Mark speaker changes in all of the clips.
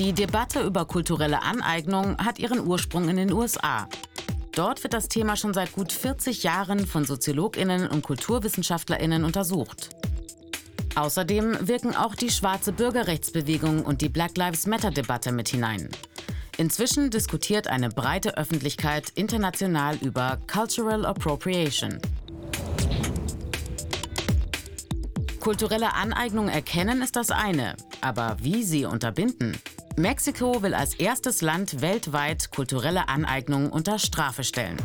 Speaker 1: Die Debatte über kulturelle Aneignung hat ihren Ursprung in den USA. Dort wird das Thema schon seit gut 40 Jahren von Soziologinnen und Kulturwissenschaftlerinnen untersucht. Außerdem wirken auch die schwarze Bürgerrechtsbewegung und die Black Lives Matter-Debatte mit hinein. Inzwischen diskutiert eine breite Öffentlichkeit international über Cultural Appropriation. Kulturelle Aneignung erkennen ist das eine, aber wie sie unterbinden? Mexiko will als erstes Land weltweit kulturelle Aneignung unter Strafe stellen.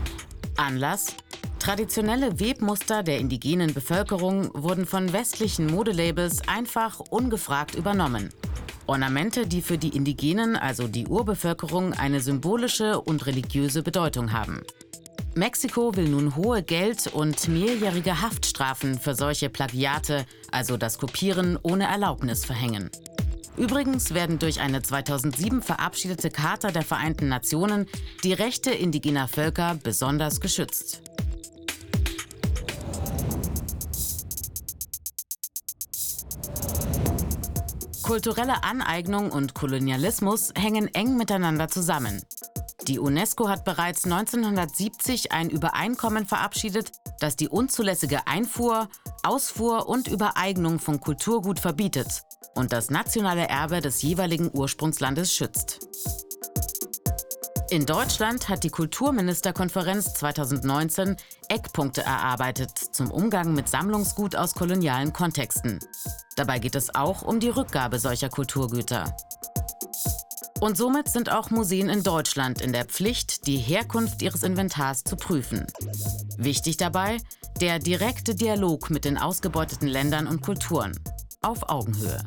Speaker 1: Anlass? Traditionelle Webmuster der indigenen Bevölkerung wurden von westlichen Modelabels einfach ungefragt übernommen. Ornamente, die für die Indigenen, also die Urbevölkerung, eine symbolische und religiöse Bedeutung haben. Mexiko will nun hohe Geld- und mehrjährige Haftstrafen für solche Plagiate, also das Kopieren ohne Erlaubnis, verhängen. Übrigens werden durch eine 2007 verabschiedete Charta der Vereinten Nationen die Rechte indigener Völker besonders geschützt. Kulturelle Aneignung und Kolonialismus hängen eng miteinander zusammen. Die UNESCO hat bereits 1970 ein Übereinkommen verabschiedet, das die unzulässige Einfuhr, Ausfuhr und Übereignung von Kulturgut verbietet und das nationale Erbe des jeweiligen Ursprungslandes schützt. In Deutschland hat die Kulturministerkonferenz 2019 Eckpunkte erarbeitet zum Umgang mit Sammlungsgut aus kolonialen Kontexten. Dabei geht es auch um die Rückgabe solcher Kulturgüter. Und somit sind auch Museen in Deutschland in der Pflicht, die Herkunft ihres Inventars zu prüfen. Wichtig dabei der direkte Dialog mit den ausgebeuteten Ländern und Kulturen auf Augenhöhe.